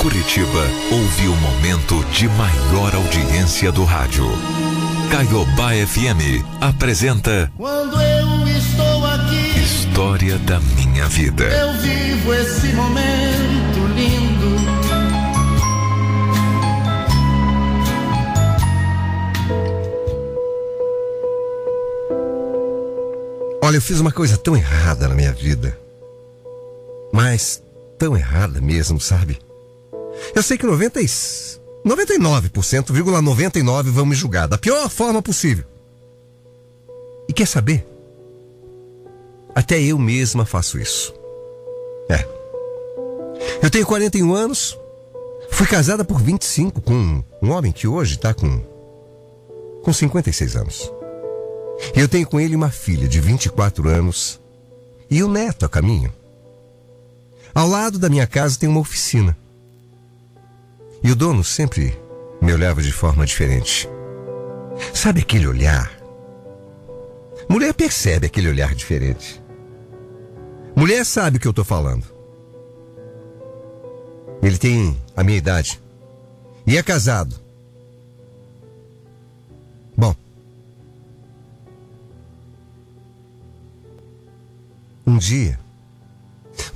Curitiba ouve o momento de maior audiência do rádio. Caiobá FM apresenta Quando eu estou aqui, História da Minha Vida. eu vivo esse momento lindo. Olha, eu fiz uma coisa tão errada na minha vida. Mas tão errada mesmo, sabe? Eu sei que 90 e... 99%,99 99 vão me julgar da pior forma possível. E quer saber? Até eu mesma faço isso. É. Eu tenho 41 anos, fui casada por 25 com um homem que hoje está com com 56 anos. E eu tenho com ele uma filha de 24 anos e um neto a caminho. Ao lado da minha casa tem uma oficina. E o dono sempre me olhava de forma diferente. Sabe aquele olhar? Mulher percebe aquele olhar diferente. Mulher sabe o que eu tô falando. Ele tem a minha idade. E é casado. Bom. Um dia.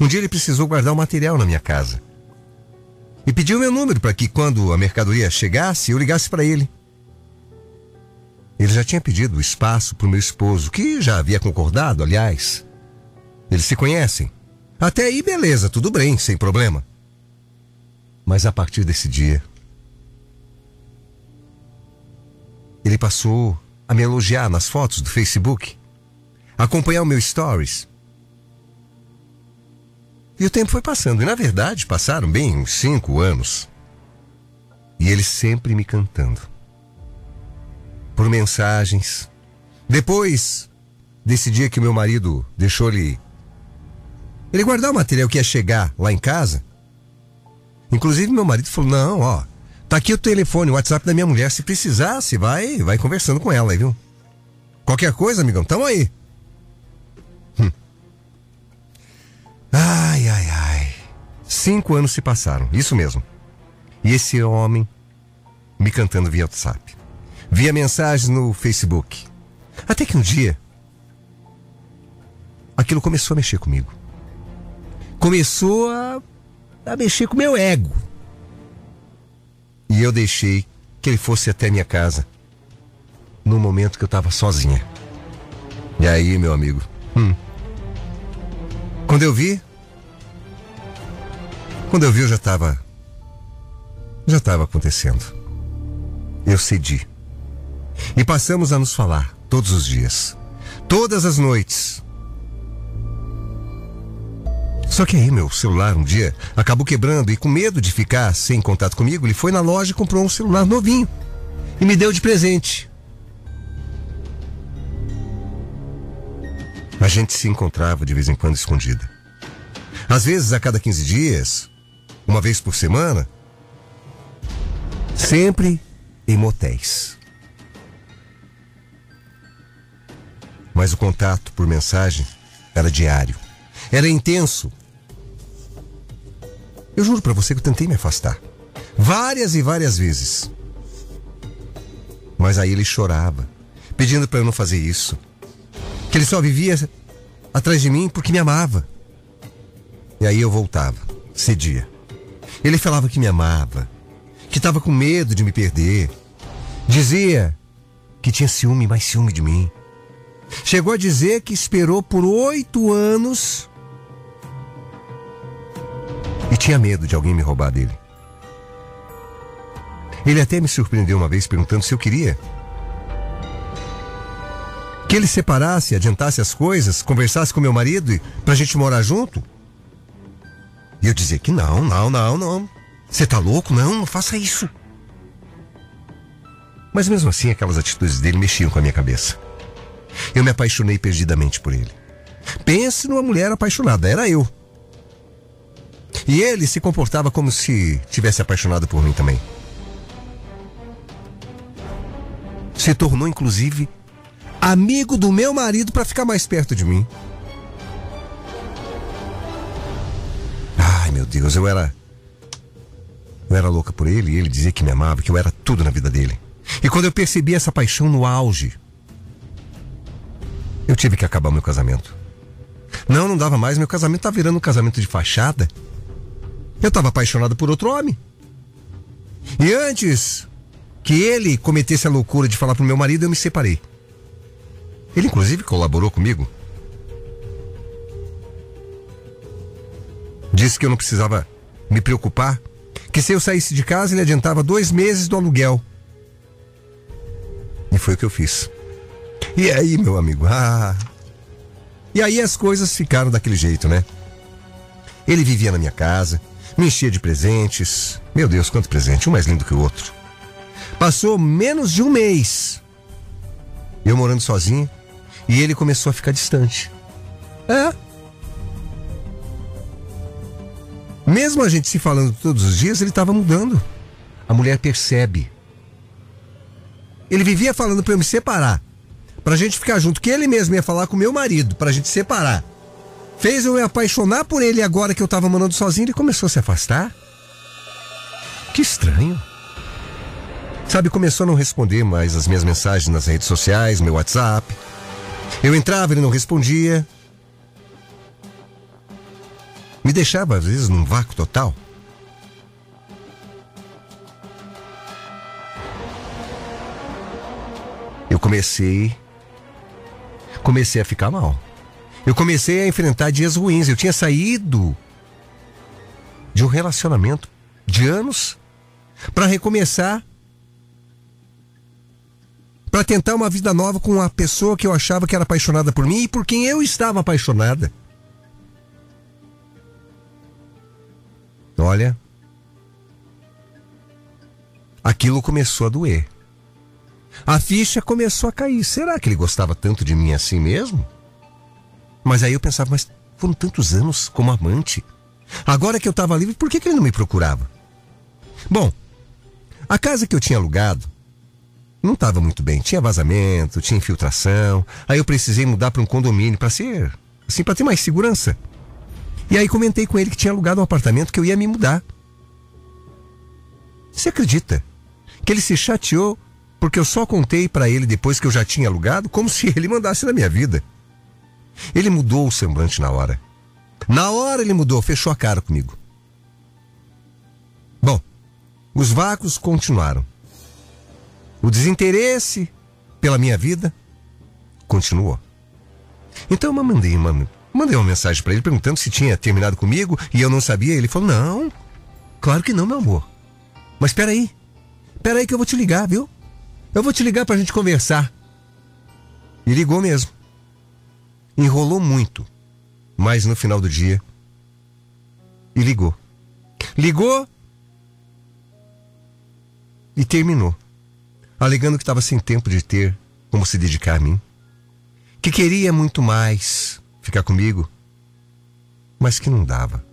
Um dia ele precisou guardar o material na minha casa. E pediu meu número para que quando a mercadoria chegasse, eu ligasse para ele. Ele já tinha pedido espaço para o meu esposo, que já havia concordado, aliás. Eles se conhecem. Até aí, beleza, tudo bem, sem problema. Mas a partir desse dia, ele passou a me elogiar nas fotos do Facebook, acompanhar o meu stories. E o tempo foi passando, e na verdade passaram bem uns cinco anos. E ele sempre me cantando. Por mensagens. Depois desse dia que meu marido deixou-lhe. Ele guardar o material que ia chegar lá em casa. Inclusive meu marido falou: não, ó, tá aqui o telefone, o WhatsApp da minha mulher. Se precisar, se vai, vai conversando com ela viu? Qualquer coisa, amigão, tamo aí. Ai, ai, ai. Cinco anos se passaram, isso mesmo. E esse homem me cantando via WhatsApp, via mensagens no Facebook. Até que um dia, aquilo começou a mexer comigo. Começou a, a mexer com o meu ego. E eu deixei que ele fosse até minha casa no momento que eu estava sozinha. E aí, meu amigo? Hum. Quando eu vi. Quando eu vi, eu já estava. Já estava acontecendo. Eu cedi. E passamos a nos falar todos os dias. Todas as noites. Só que aí meu celular um dia acabou quebrando e com medo de ficar sem contato comigo, ele foi na loja e comprou um celular novinho. E me deu de presente. A gente se encontrava de vez em quando escondida. Às vezes a cada 15 dias, uma vez por semana. Sempre em motéis. Mas o contato por mensagem era diário. Era intenso. Eu juro para você que eu tentei me afastar. Várias e várias vezes. Mas aí ele chorava, pedindo para eu não fazer isso. Que ele só vivia atrás de mim porque me amava. E aí eu voltava, cedia. Ele falava que me amava, que estava com medo de me perder. Dizia que tinha ciúme, mais ciúme de mim. Chegou a dizer que esperou por oito anos e tinha medo de alguém me roubar dele. Ele até me surpreendeu uma vez perguntando se eu queria. Que ele separasse, adiantasse as coisas, conversasse com meu marido e pra gente morar junto. E eu dizia que não, não, não, não. Você tá louco? Não, não faça isso. Mas mesmo assim, aquelas atitudes dele mexiam com a minha cabeça. Eu me apaixonei perdidamente por ele. Pense numa mulher apaixonada, era eu. E ele se comportava como se tivesse apaixonado por mim também. Se tornou, inclusive, amigo do meu marido para ficar mais perto de mim. Ai, meu Deus, eu era. Eu era louca por ele e ele dizia que me amava, que eu era tudo na vida dele. E quando eu percebi essa paixão no auge, eu tive que acabar meu casamento. Não, não dava mais, meu casamento tá virando um casamento de fachada. Eu estava apaixonado por outro homem. E antes que ele cometesse a loucura de falar pro meu marido, eu me separei. Ele inclusive colaborou comigo. Disse que eu não precisava me preocupar, que se eu saísse de casa ele adiantava dois meses do aluguel. E foi o que eu fiz. E aí, meu amigo? Ah. E aí as coisas ficaram daquele jeito, né? Ele vivia na minha casa, me enchia de presentes. Meu Deus, quanto presente, um mais lindo que o outro. Passou menos de um mês. Eu morando sozinho e ele começou a ficar distante. É. Mesmo a gente se falando todos os dias, ele estava mudando. A mulher percebe. Ele vivia falando para eu me separar, pra gente ficar junto, que ele mesmo ia falar com meu marido, pra gente separar. Fez eu me apaixonar por ele agora que eu tava morando sozinho, ele começou a se afastar. Que estranho. Sabe, começou a não responder mais as minhas mensagens nas redes sociais, meu WhatsApp. Eu entrava, ele não respondia. Me deixava, às vezes, num vácuo total. Eu comecei. Comecei a ficar mal. Eu comecei a enfrentar dias ruins. Eu tinha saído de um relacionamento de anos para recomeçar para tentar uma vida nova com uma pessoa que eu achava que era apaixonada por mim e por quem eu estava apaixonada. Olha, aquilo começou a doer. A ficha começou a cair. Será que ele gostava tanto de mim assim mesmo? Mas aí eu pensava, mas foram tantos anos como amante. Agora que eu estava livre, por que, que ele não me procurava? Bom, a casa que eu tinha alugado não estava muito bem. Tinha vazamento, tinha infiltração. Aí eu precisei mudar para um condomínio para ser, assim, para ter mais segurança. E aí comentei com ele que tinha alugado um apartamento que eu ia me mudar. Você acredita que ele se chateou porque eu só contei para ele depois que eu já tinha alugado, como se ele mandasse na minha vida. Ele mudou o semblante na hora. Na hora ele mudou, fechou a cara comigo. Bom, os vácuos continuaram. O desinteresse pela minha vida continuou. Então eu mandei uma, mandei uma mensagem para ele perguntando se tinha terminado comigo e eu não sabia. Ele falou: Não, claro que não, meu amor. Mas espera aí, espera aí que eu vou te ligar, viu? Eu vou te ligar pra gente conversar. E ligou mesmo. Enrolou muito, mas no final do dia. E ligou. Ligou e terminou alegando que estava sem tempo de ter como se dedicar a mim, que queria muito mais ficar comigo, mas que não dava.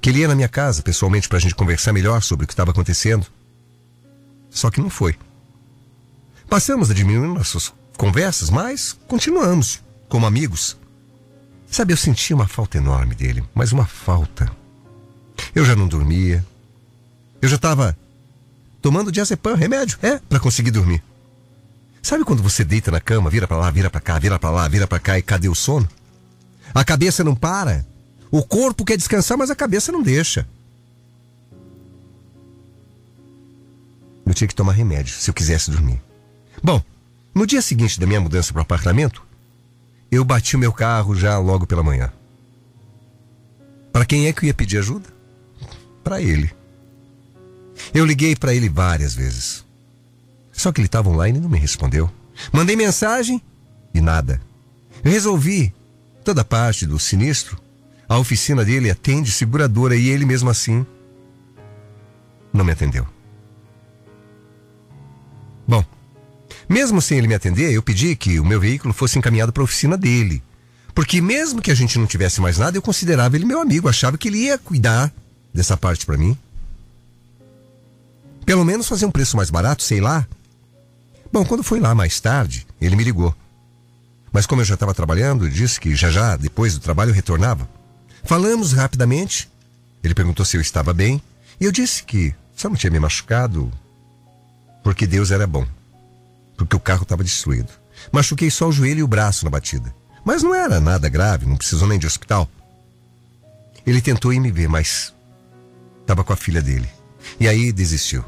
Que ele ia na minha casa pessoalmente para a gente conversar melhor sobre o que estava acontecendo. Só que não foi. Passamos a diminuir nossas conversas, mas continuamos como amigos. Sabe, eu sentia uma falta enorme dele, mas uma falta. Eu já não dormia. Eu já estava tomando diazepam, remédio, é, para conseguir dormir. Sabe quando você deita na cama, vira para lá, vira para cá, vira para lá, vira para cá e cadê o sono? A cabeça não para. O corpo quer descansar, mas a cabeça não deixa. Eu tinha que tomar remédio se eu quisesse dormir. Bom, no dia seguinte da minha mudança para o apartamento, eu bati o meu carro já logo pela manhã. Para quem é que eu ia pedir ajuda? Para ele. Eu liguei para ele várias vezes. Só que ele estava online e não me respondeu. Mandei mensagem e nada. Resolvi toda parte do sinistro. A oficina dele atende seguradora e ele mesmo assim não me atendeu. Bom, mesmo sem ele me atender, eu pedi que o meu veículo fosse encaminhado para a oficina dele. Porque mesmo que a gente não tivesse mais nada, eu considerava ele meu amigo, achava que ele ia cuidar dessa parte para mim. Pelo menos fazer um preço mais barato, sei lá. Bom, quando foi lá mais tarde, ele me ligou. Mas como eu já estava trabalhando, disse que já já, depois do trabalho, retornava. Falamos rapidamente. Ele perguntou se eu estava bem E eu disse que só não tinha me machucado porque Deus era bom. Porque o carro estava destruído. Machuquei só o joelho e o braço na batida. Mas não era nada grave, não precisou nem de hospital. Ele tentou ir me ver, mas estava com a filha dele. E aí desistiu.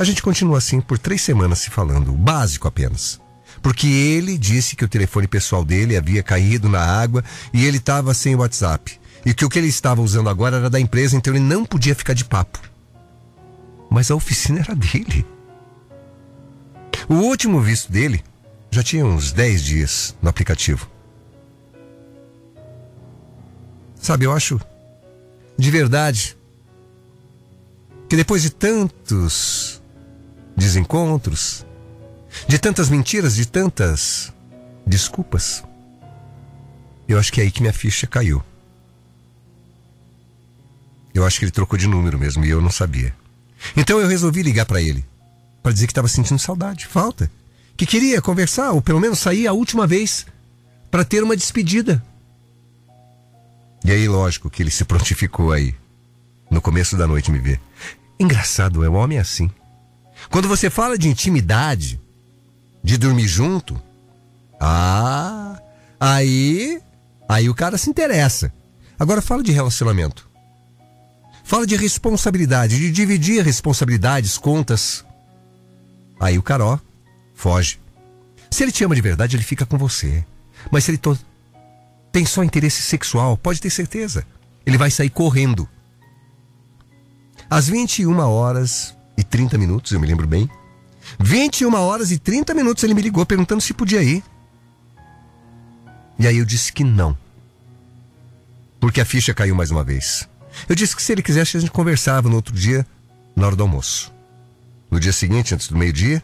A gente continuou assim por três semanas se falando, o básico apenas. Porque ele disse que o telefone pessoal dele havia caído na água e ele estava sem WhatsApp. E que o que ele estava usando agora era da empresa, então ele não podia ficar de papo. Mas a oficina era dele. O último visto dele já tinha uns 10 dias no aplicativo. Sabe, eu acho de verdade que depois de tantos desencontros, de tantas mentiras, de tantas desculpas, eu acho que é aí que minha ficha caiu. Eu acho que ele trocou de número mesmo e eu não sabia. Então eu resolvi ligar para ele para dizer que estava sentindo saudade, falta, que queria conversar ou pelo menos sair a última vez para ter uma despedida. E aí, lógico que ele se prontificou aí no começo da noite me ver. Engraçado, é o homem assim. Quando você fala de intimidade, de dormir junto, ah, aí, aí o cara se interessa. Agora fala de relacionamento. Fala de responsabilidade, de dividir responsabilidades, contas. Aí o cara, ó, foge. Se ele te ama de verdade, ele fica com você. Mas se ele to... tem só interesse sexual, pode ter certeza. Ele vai sair correndo. Às 21 horas e 30 minutos, eu me lembro bem. 21 horas e 30 minutos ele me ligou perguntando se podia ir. E aí eu disse que não. Porque a ficha caiu mais uma vez. Eu disse que se ele quisesse a gente conversava no outro dia, na hora do almoço. No dia seguinte, antes do meio-dia,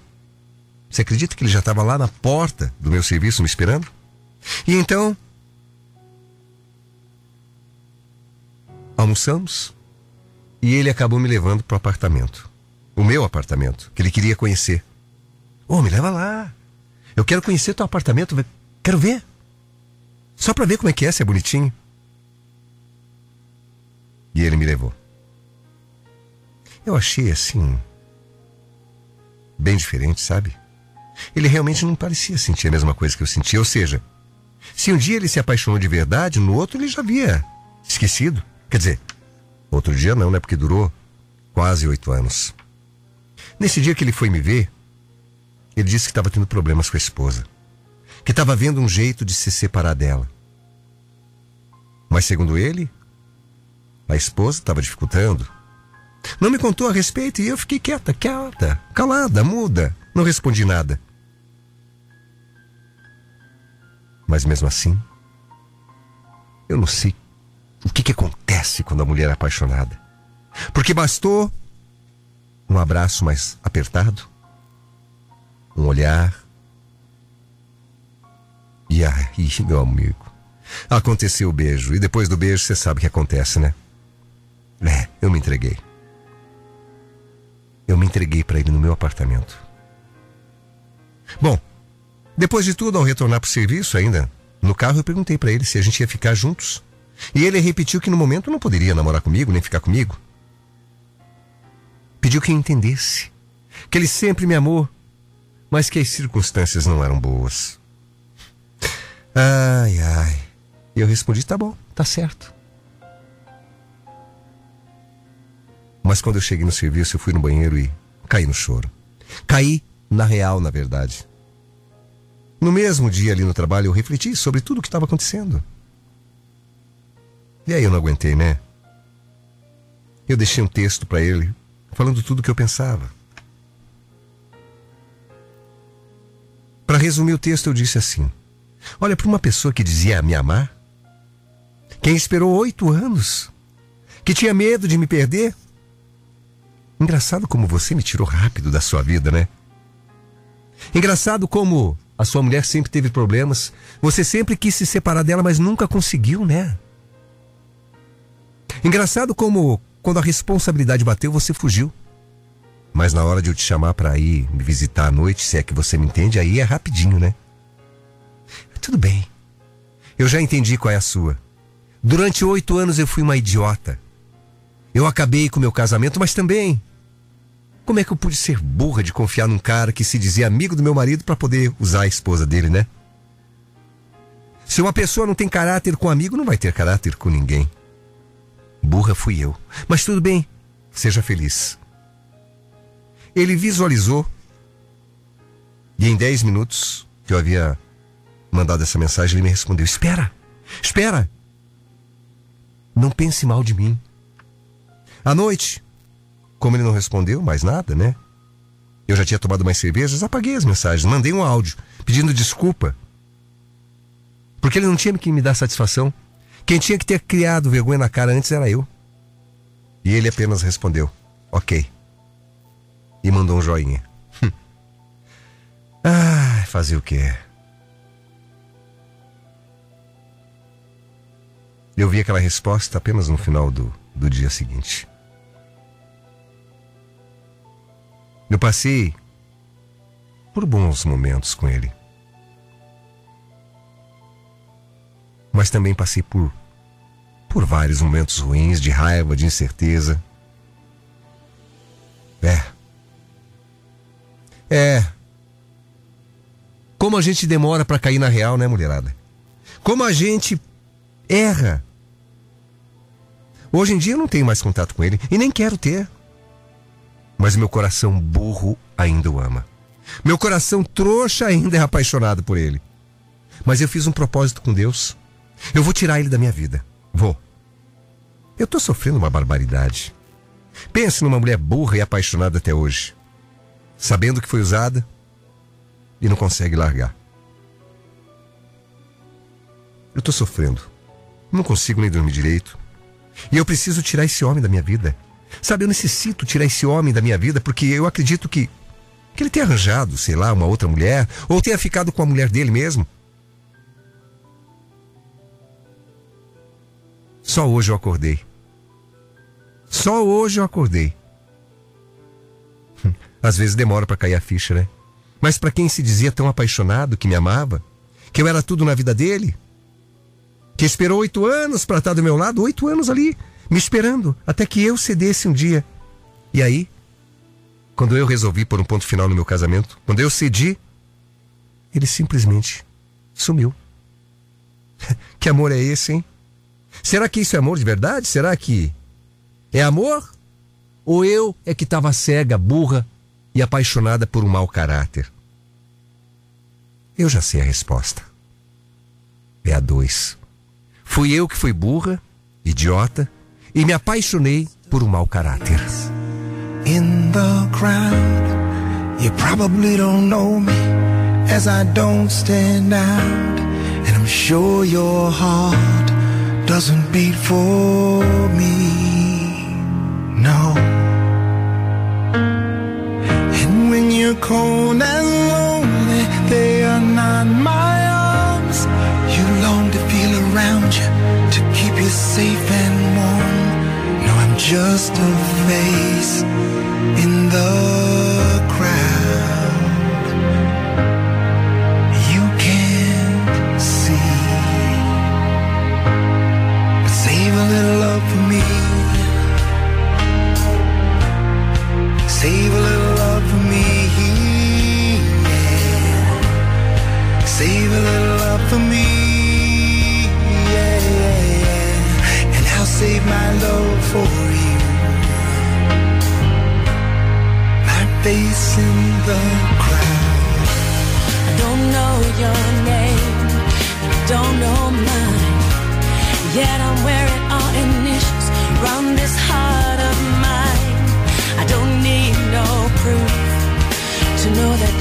você acredita que ele já estava lá na porta do meu serviço me esperando? E então. Almoçamos e ele acabou me levando para o apartamento. O meu apartamento, que ele queria conhecer. Ô, oh, me leva lá. Eu quero conhecer teu apartamento. Quero ver. Só para ver como é que é, se é bonitinho. E ele me levou. Eu achei assim bem diferente, sabe? Ele realmente não parecia sentir a mesma coisa que eu sentia. Ou seja, se um dia ele se apaixonou de verdade, no outro ele já havia esquecido. Quer dizer, outro dia não, né? Porque durou quase oito anos. Nesse dia que ele foi me ver, ele disse que estava tendo problemas com a esposa. Que estava vendo um jeito de se separar dela. Mas segundo ele, a esposa estava dificultando. Não me contou a respeito e eu fiquei quieta, quieta, calada, muda. Não respondi nada. Mas mesmo assim, eu não sei o que, que acontece quando a mulher é apaixonada. Porque bastou um abraço mais apertado, um olhar. E aí, meu amigo, aconteceu o beijo. E depois do beijo, você sabe o que acontece, né? É, eu me entreguei. Eu me entreguei para ele no meu apartamento. Bom, depois de tudo, ao retornar para o serviço ainda, no carro eu perguntei para ele se a gente ia ficar juntos. E ele repetiu que no momento não poderia namorar comigo, nem ficar comigo. Pediu que eu entendesse. Que ele sempre me amou, mas que as circunstâncias não eram boas. Ai, ai. E eu respondi: tá bom, tá certo. Mas quando eu cheguei no serviço, eu fui no banheiro e caí no choro. Caí na real, na verdade. No mesmo dia ali no trabalho, eu refleti sobre tudo o que estava acontecendo. E aí eu não aguentei, né? Eu deixei um texto para ele, falando tudo o que eu pensava. Para resumir o texto, eu disse assim: Olha, para uma pessoa que dizia me amar, quem esperou oito anos, que tinha medo de me perder, Engraçado como você me tirou rápido da sua vida, né? Engraçado como a sua mulher sempre teve problemas. Você sempre quis se separar dela, mas nunca conseguiu, né? Engraçado como quando a responsabilidade bateu, você fugiu. Mas na hora de eu te chamar para ir me visitar à noite, se é que você me entende, aí é rapidinho, né? Tudo bem. Eu já entendi qual é a sua. Durante oito anos eu fui uma idiota. Eu acabei com meu casamento, mas também. Como é que eu pude ser burra de confiar num cara que se dizia amigo do meu marido para poder usar a esposa dele, né? Se uma pessoa não tem caráter com um amigo, não vai ter caráter com ninguém. Burra fui eu. Mas tudo bem, seja feliz. Ele visualizou e em 10 minutos que eu havia mandado essa mensagem, ele me respondeu: Espera, espera. Não pense mal de mim. À noite, como ele não respondeu mais nada, né? Eu já tinha tomado mais cervejas, apaguei as mensagens, mandei um áudio pedindo desculpa. Porque ele não tinha que me dar satisfação. Quem tinha que ter criado vergonha na cara antes era eu. E ele apenas respondeu: Ok. E mandou um joinha. ah, fazer o quê? Eu vi aquela resposta apenas no final do, do dia seguinte. Eu passei por bons momentos com ele. Mas também passei por por vários momentos ruins, de raiva, de incerteza. É. É. Como a gente demora para cair na real, né, mulherada? Como a gente erra Hoje em dia eu não tenho mais contato com ele e nem quero ter. Mas meu coração burro ainda o ama. Meu coração trouxa ainda é apaixonado por ele. Mas eu fiz um propósito com Deus. Eu vou tirar ele da minha vida. Vou. Eu tô sofrendo uma barbaridade. Pense numa mulher burra e apaixonada até hoje. Sabendo que foi usada e não consegue largar. Eu tô sofrendo. Não consigo nem dormir direito. E eu preciso tirar esse homem da minha vida. Sabe, eu necessito tirar esse homem da minha vida porque eu acredito que que ele tenha arranjado, sei lá, uma outra mulher ou tenha ficado com a mulher dele mesmo. Só hoje eu acordei. Só hoje eu acordei. Às vezes demora para cair a ficha, né? Mas para quem se dizia tão apaixonado que me amava, que eu era tudo na vida dele, que esperou oito anos para estar do meu lado, oito anos ali, me esperando, até que eu cedesse um dia. E aí, quando eu resolvi pôr um ponto final no meu casamento, quando eu cedi, ele simplesmente sumiu. que amor é esse, hein? Será que isso é amor de verdade? Será que é amor? Ou eu é que estava cega, burra e apaixonada por um mau caráter? Eu já sei a resposta. É a dois. Fui eu que fui burra, idiota, e me apaixonei por um mau caráter. In the crowd, you probably don't know me as I don't stand out. And I'm sure your heart doesn't beat for me. No. And when you're cold and lonely, they are not my arms. You long to feel around you to keep you safe and warm. No, I'm just a face in the